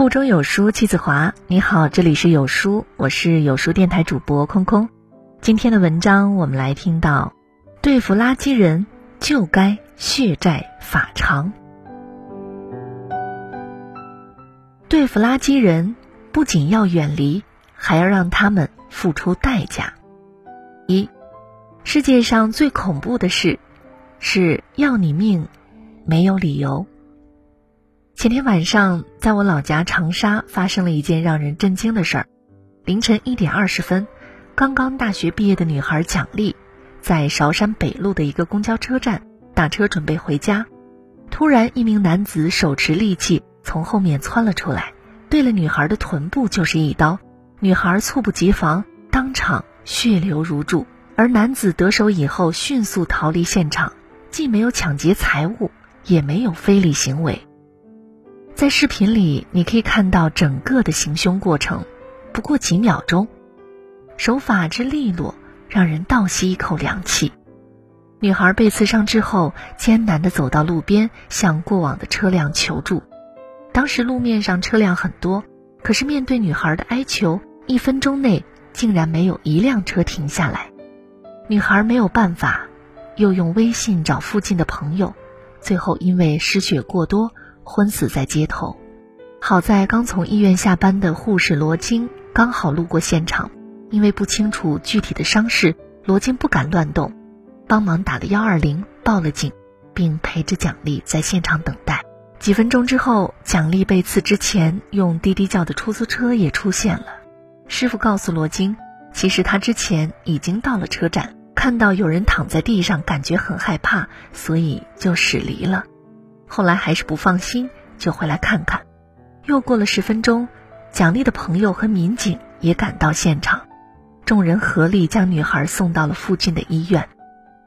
腹中有书气自华。你好，这里是有书，我是有书电台主播空空。今天的文章我们来听到：对付垃圾人就该血债法偿。对付垃圾人，不仅要远离，还要让他们付出代价。一，世界上最恐怖的事，是要你命，没有理由。前天晚上，在我老家长沙发生了一件让人震惊的事儿。凌晨一点二十分，刚刚大学毕业的女孩蒋丽，在韶山北路的一个公交车站打车准备回家，突然一名男子手持利器从后面窜了出来，对了女孩的臀部就是一刀，女孩猝不及防，当场血流如注。而男子得手以后迅速逃离现场，既没有抢劫财物，也没有非礼行为。在视频里，你可以看到整个的行凶过程，不过几秒钟，手法之利落，让人倒吸一口凉气。女孩被刺伤之后，艰难地走到路边，向过往的车辆求助。当时路面上车辆很多，可是面对女孩的哀求，一分钟内竟然没有一辆车停下来。女孩没有办法，又用微信找附近的朋友，最后因为失血过多。昏死在街头，好在刚从医院下班的护士罗晶刚好路过现场，因为不清楚具体的伤势，罗晶不敢乱动，帮忙打了幺二零报了警，并陪着蒋丽在现场等待。几分钟之后，蒋丽被刺之前用滴滴叫的出租车也出现了。师傅告诉罗晶，其实他之前已经到了车站，看到有人躺在地上，感觉很害怕，所以就驶离了。后来还是不放心，就回来看看。又过了十分钟，蒋丽的朋友和民警也赶到现场，众人合力将女孩送到了附近的医院。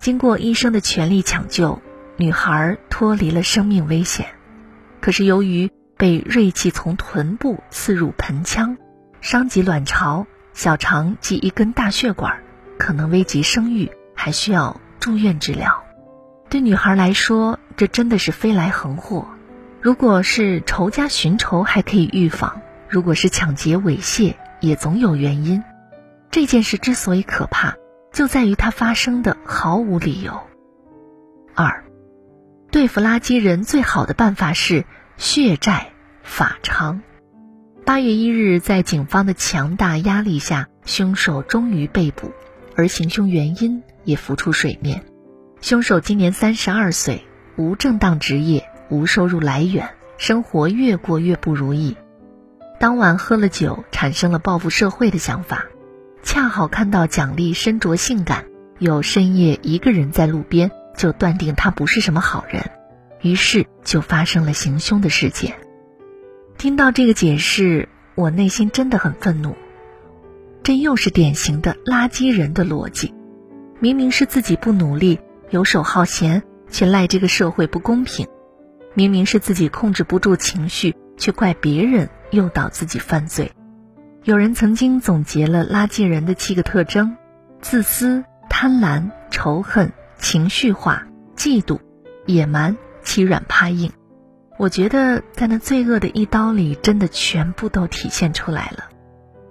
经过医生的全力抢救，女孩脱离了生命危险。可是由于被锐器从臀部刺入盆腔，伤及卵巢、小肠及一根大血管，可能危及生育，还需要住院治疗。对女孩来说，这真的是飞来横祸。如果是仇家寻仇，还可以预防；如果是抢劫猥亵，也总有原因。这件事之所以可怕，就在于它发生的毫无理由。二，对付垃圾人最好的办法是血债法偿。八月一日，在警方的强大压力下，凶手终于被捕，而行凶原因也浮出水面。凶手今年三十二岁，无正当职业，无收入来源，生活越过越不如意。当晚喝了酒，产生了报复社会的想法。恰好看到蒋丽身着性感，又深夜一个人在路边，就断定她不是什么好人，于是就发生了行凶的事件。听到这个解释，我内心真的很愤怒。这又是典型的垃圾人的逻辑，明明是自己不努力。游手好闲，却赖这个社会不公平；明明是自己控制不住情绪，却怪别人诱导自己犯罪。有人曾经总结了垃圾人的七个特征：自私、贪婪、仇恨、情绪化、嫉妒、野蛮、欺软怕硬。我觉得在那罪恶的一刀里，真的全部都体现出来了。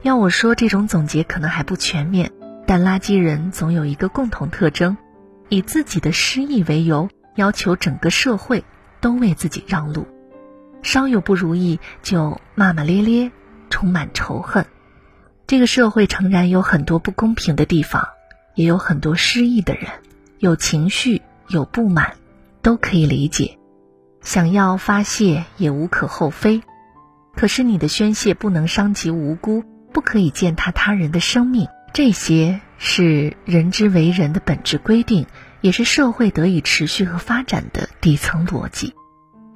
要我说，这种总结可能还不全面，但垃圾人总有一个共同特征。以自己的失意为由，要求整个社会都为自己让路，稍有不如意就骂骂咧咧，充满仇恨。这个社会诚然有很多不公平的地方，也有很多失意的人，有情绪，有不满，都可以理解。想要发泄也无可厚非，可是你的宣泄不能伤及无辜，不可以践踏他人的生命。这些是人之为人的本质规定，也是社会得以持续和发展的底层逻辑。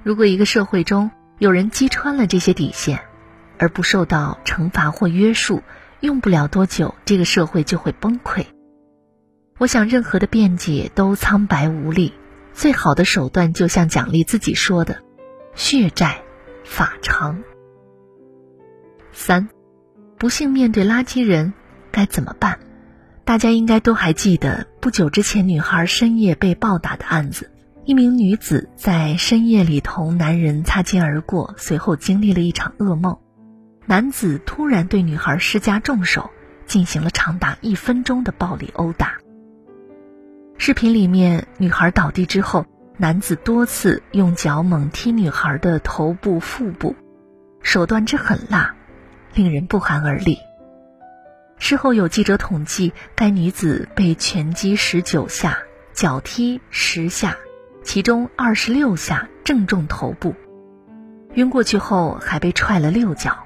如果一个社会中有人击穿了这些底线，而不受到惩罚或约束，用不了多久，这个社会就会崩溃。我想，任何的辩解都苍白无力，最好的手段就像奖励自己说的：“血债法偿。”三，不幸面对垃圾人。该怎么办？大家应该都还记得不久之前女孩深夜被暴打的案子，一名女子在深夜里同男人擦肩而过，随后经历了一场噩梦。男子突然对女孩施加重手，进行了长达一分钟的暴力殴打。视频里面，女孩倒地之后，男子多次用脚猛踢女孩的头部、腹部，手段之狠辣，令人不寒而栗。事后有记者统计，该女子被拳击十九下，脚踢十下。其中二十六下正中头部，晕过去后还被踹了六脚，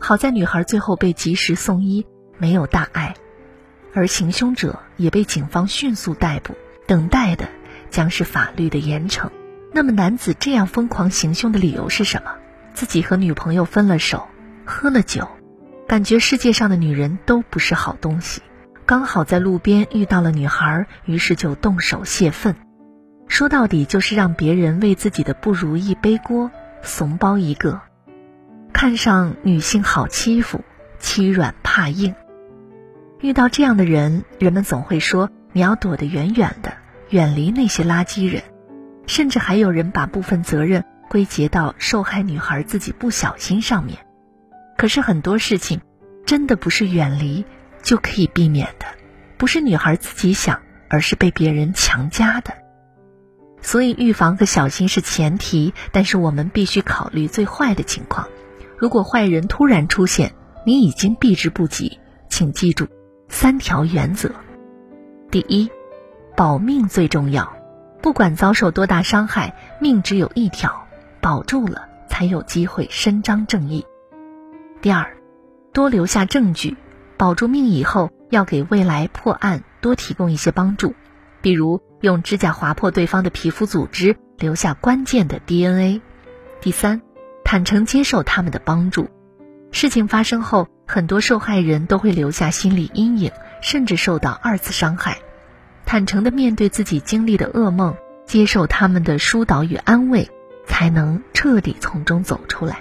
好在女孩最后被及时送医，没有大碍，而行凶者也被警方迅速逮捕，等待的将是法律的严惩。那么男子这样疯狂行凶的理由是什么？自己和女朋友分了手，喝了酒，感觉世界上的女人都不是好东西，刚好在路边遇到了女孩，于是就动手泄愤。说到底就是让别人为自己的不如意背锅，怂包一个，看上女性好欺负，欺软怕硬。遇到这样的人，人们总会说你要躲得远远的，远离那些垃圾人。甚至还有人把部分责任归结到受害女孩自己不小心上面。可是很多事情，真的不是远离就可以避免的，不是女孩自己想，而是被别人强加的。所以，预防和小心是前提，但是我们必须考虑最坏的情况。如果坏人突然出现，你已经避之不及，请记住三条原则：第一，保命最重要，不管遭受多大伤害，命只有一条，保住了才有机会伸张正义；第二，多留下证据，保住命以后，要给未来破案多提供一些帮助。比如用指甲划破对方的皮肤组织，留下关键的 DNA。第三，坦诚接受他们的帮助。事情发生后，很多受害人都会留下心理阴影，甚至受到二次伤害。坦诚的面对自己经历的噩梦，接受他们的疏导与安慰，才能彻底从中走出来。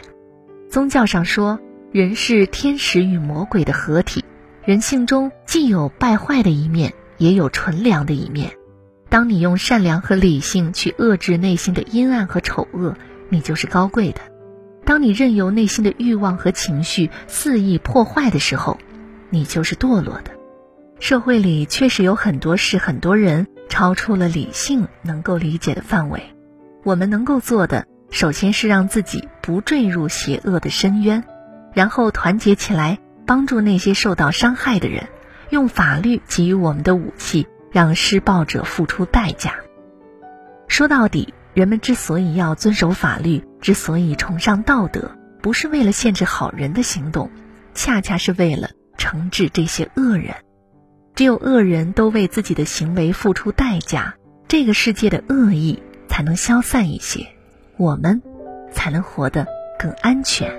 宗教上说，人是天使与魔鬼的合体，人性中既有败坏的一面。也有纯良的一面。当你用善良和理性去遏制内心的阴暗和丑恶，你就是高贵的；当你任由内心的欲望和情绪肆意破坏的时候，你就是堕落的。社会里确实有很多事、很多人超出了理性能够理解的范围。我们能够做的，首先是让自己不坠入邪恶的深渊，然后团结起来，帮助那些受到伤害的人。用法律给予我们的武器，让施暴者付出代价。说到底，人们之所以要遵守法律，之所以崇尚道德，不是为了限制好人的行动，恰恰是为了惩治这些恶人。只有恶人都为自己的行为付出代价，这个世界的恶意才能消散一些，我们才能活得更安全、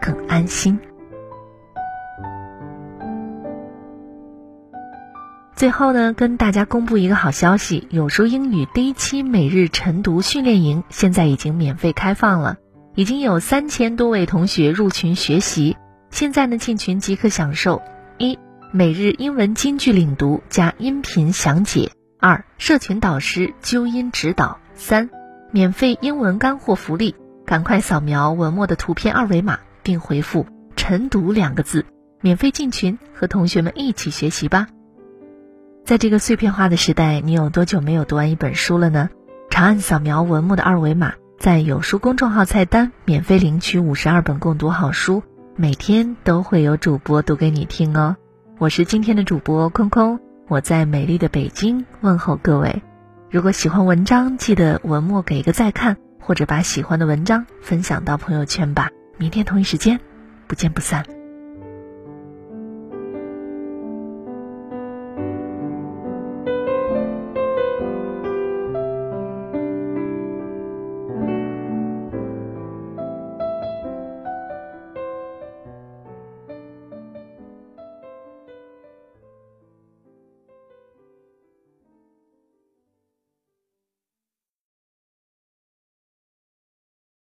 更安心。最后呢，跟大家公布一个好消息：有书英语第一期每日晨读训练营现在已经免费开放了，已经有三千多位同学入群学习。现在呢，进群即可享受：一、每日英文金句领读加音频详解；二、社群导师纠音指导；三、免费英文干货福利。赶快扫描文末的图片二维码，并回复“晨读”两个字，免费进群，和同学们一起学习吧。在这个碎片化的时代，你有多久没有读完一本书了呢？长按扫描文末的二维码，在有书公众号菜单免费领取五十二本共读好书，每天都会有主播读给你听哦。我是今天的主播空空，我在美丽的北京问候各位。如果喜欢文章，记得文末给一个再看，或者把喜欢的文章分享到朋友圈吧。明天同一时间，不见不散。